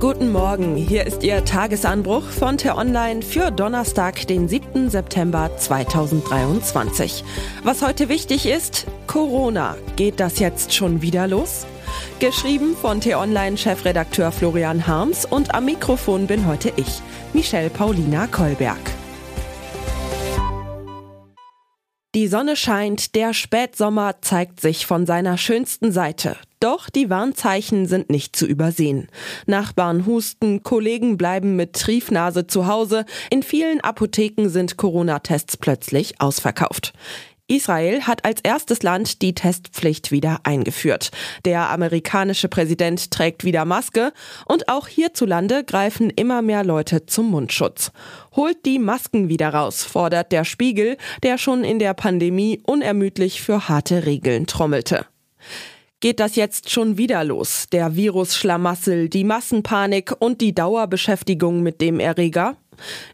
Guten Morgen, hier ist Ihr Tagesanbruch von T-Online für Donnerstag, den 7. September 2023. Was heute wichtig ist, Corona. Geht das jetzt schon wieder los? Geschrieben von T-Online-Chefredakteur Florian Harms und am Mikrofon bin heute ich, Michelle Paulina Kolberg. Die Sonne scheint, der Spätsommer zeigt sich von seiner schönsten Seite. Doch die Warnzeichen sind nicht zu übersehen. Nachbarn husten, Kollegen bleiben mit Triefnase zu Hause, in vielen Apotheken sind Corona-Tests plötzlich ausverkauft. Israel hat als erstes Land die Testpflicht wieder eingeführt. Der amerikanische Präsident trägt wieder Maske und auch hierzulande greifen immer mehr Leute zum Mundschutz. Holt die Masken wieder raus, fordert der Spiegel, der schon in der Pandemie unermüdlich für harte Regeln trommelte. Geht das jetzt schon wieder los? Der Virus-Schlamassel, die Massenpanik und die Dauerbeschäftigung mit dem Erreger?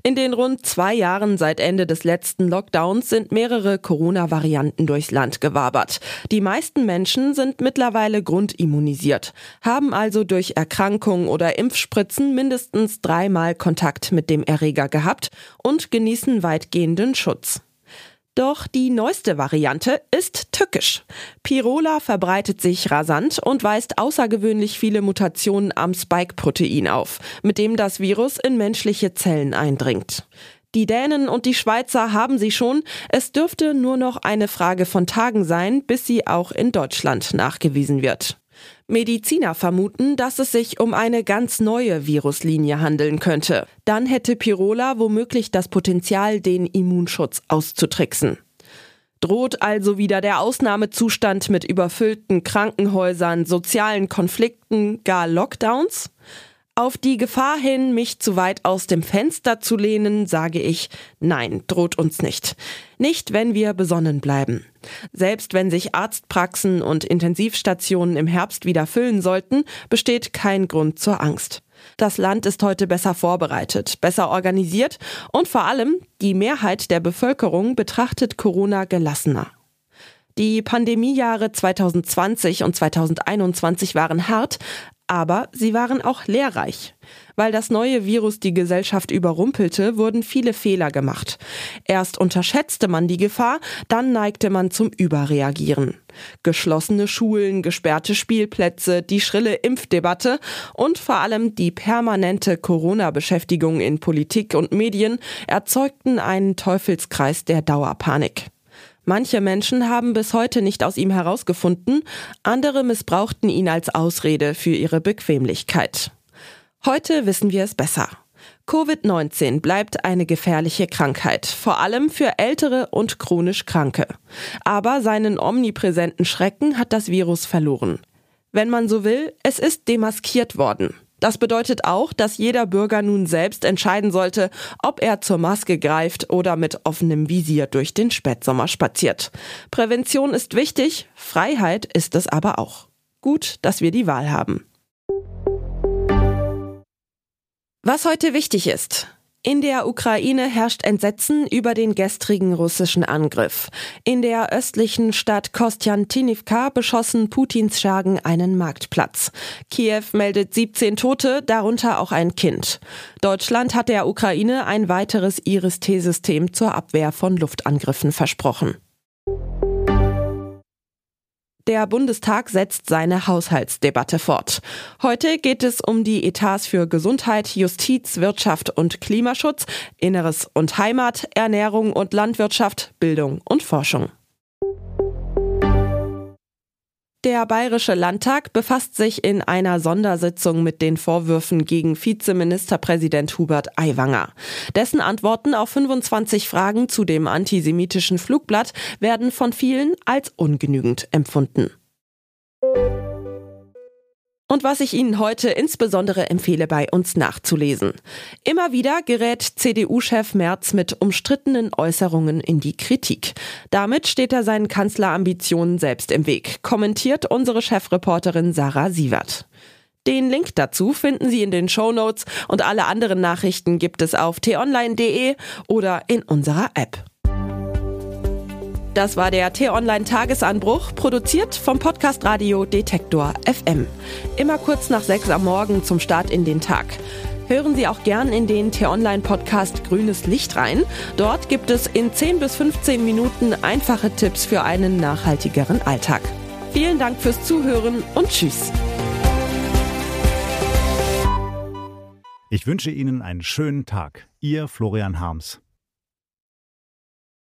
In den rund zwei Jahren seit Ende des letzten Lockdowns sind mehrere Corona-Varianten durchs Land gewabert. Die meisten Menschen sind mittlerweile grundimmunisiert, haben also durch Erkrankung oder Impfspritzen mindestens dreimal Kontakt mit dem Erreger gehabt und genießen weitgehenden Schutz. Doch die neueste Variante ist tückisch. Pirola verbreitet sich rasant und weist außergewöhnlich viele Mutationen am Spike-Protein auf, mit dem das Virus in menschliche Zellen eindringt. Die Dänen und die Schweizer haben sie schon. Es dürfte nur noch eine Frage von Tagen sein, bis sie auch in Deutschland nachgewiesen wird. Mediziner vermuten, dass es sich um eine ganz neue Viruslinie handeln könnte. Dann hätte Pirola womöglich das Potenzial, den Immunschutz auszutricksen. Droht also wieder der Ausnahmezustand mit überfüllten Krankenhäusern, sozialen Konflikten, gar Lockdowns? Auf die Gefahr hin, mich zu weit aus dem Fenster zu lehnen, sage ich, nein, droht uns nicht. Nicht, wenn wir besonnen bleiben. Selbst wenn sich Arztpraxen und Intensivstationen im Herbst wieder füllen sollten, besteht kein Grund zur Angst. Das Land ist heute besser vorbereitet, besser organisiert und vor allem die Mehrheit der Bevölkerung betrachtet Corona gelassener. Die Pandemiejahre 2020 und 2021 waren hart, aber sie waren auch lehrreich. Weil das neue Virus die Gesellschaft überrumpelte, wurden viele Fehler gemacht. Erst unterschätzte man die Gefahr, dann neigte man zum Überreagieren. Geschlossene Schulen, gesperrte Spielplätze, die schrille Impfdebatte und vor allem die permanente Corona-Beschäftigung in Politik und Medien erzeugten einen Teufelskreis der Dauerpanik. Manche Menschen haben bis heute nicht aus ihm herausgefunden, andere missbrauchten ihn als Ausrede für ihre Bequemlichkeit. Heute wissen wir es besser. Covid-19 bleibt eine gefährliche Krankheit, vor allem für ältere und chronisch Kranke. Aber seinen omnipräsenten Schrecken hat das Virus verloren. Wenn man so will, es ist demaskiert worden. Das bedeutet auch, dass jeder Bürger nun selbst entscheiden sollte, ob er zur Maske greift oder mit offenem Visier durch den Spätsommer spaziert. Prävention ist wichtig, Freiheit ist es aber auch. Gut, dass wir die Wahl haben. Was heute wichtig ist. In der Ukraine herrscht Entsetzen über den gestrigen russischen Angriff. In der östlichen Stadt Kostjantinivka beschossen Putins Schergen einen Marktplatz. Kiew meldet 17 Tote, darunter auch ein Kind. Deutschland hat der Ukraine ein weiteres Iris-T-System zur Abwehr von Luftangriffen versprochen. Der Bundestag setzt seine Haushaltsdebatte fort. Heute geht es um die Etats für Gesundheit, Justiz, Wirtschaft und Klimaschutz, Inneres und Heimat, Ernährung und Landwirtschaft, Bildung und Forschung. Der Bayerische Landtag befasst sich in einer Sondersitzung mit den Vorwürfen gegen Vizeministerpräsident Hubert Aiwanger. Dessen Antworten auf 25 Fragen zu dem antisemitischen Flugblatt werden von vielen als ungenügend empfunden. Und was ich Ihnen heute insbesondere empfehle, bei uns nachzulesen. Immer wieder gerät CDU-Chef Merz mit umstrittenen Äußerungen in die Kritik. Damit steht er seinen Kanzlerambitionen selbst im Weg, kommentiert unsere Chefreporterin Sarah Sievert. Den Link dazu finden Sie in den Show Notes und alle anderen Nachrichten gibt es auf t-online.de oder in unserer App. Das war der T-Online Tagesanbruch, produziert vom Podcast Radio Detektor FM. Immer kurz nach sechs am Morgen zum Start in den Tag. Hören Sie auch gern in den T-Online Podcast Grünes Licht rein. Dort gibt es in 10 bis 15 Minuten einfache Tipps für einen nachhaltigeren Alltag. Vielen Dank fürs Zuhören und Tschüss. Ich wünsche Ihnen einen schönen Tag. Ihr Florian Harms.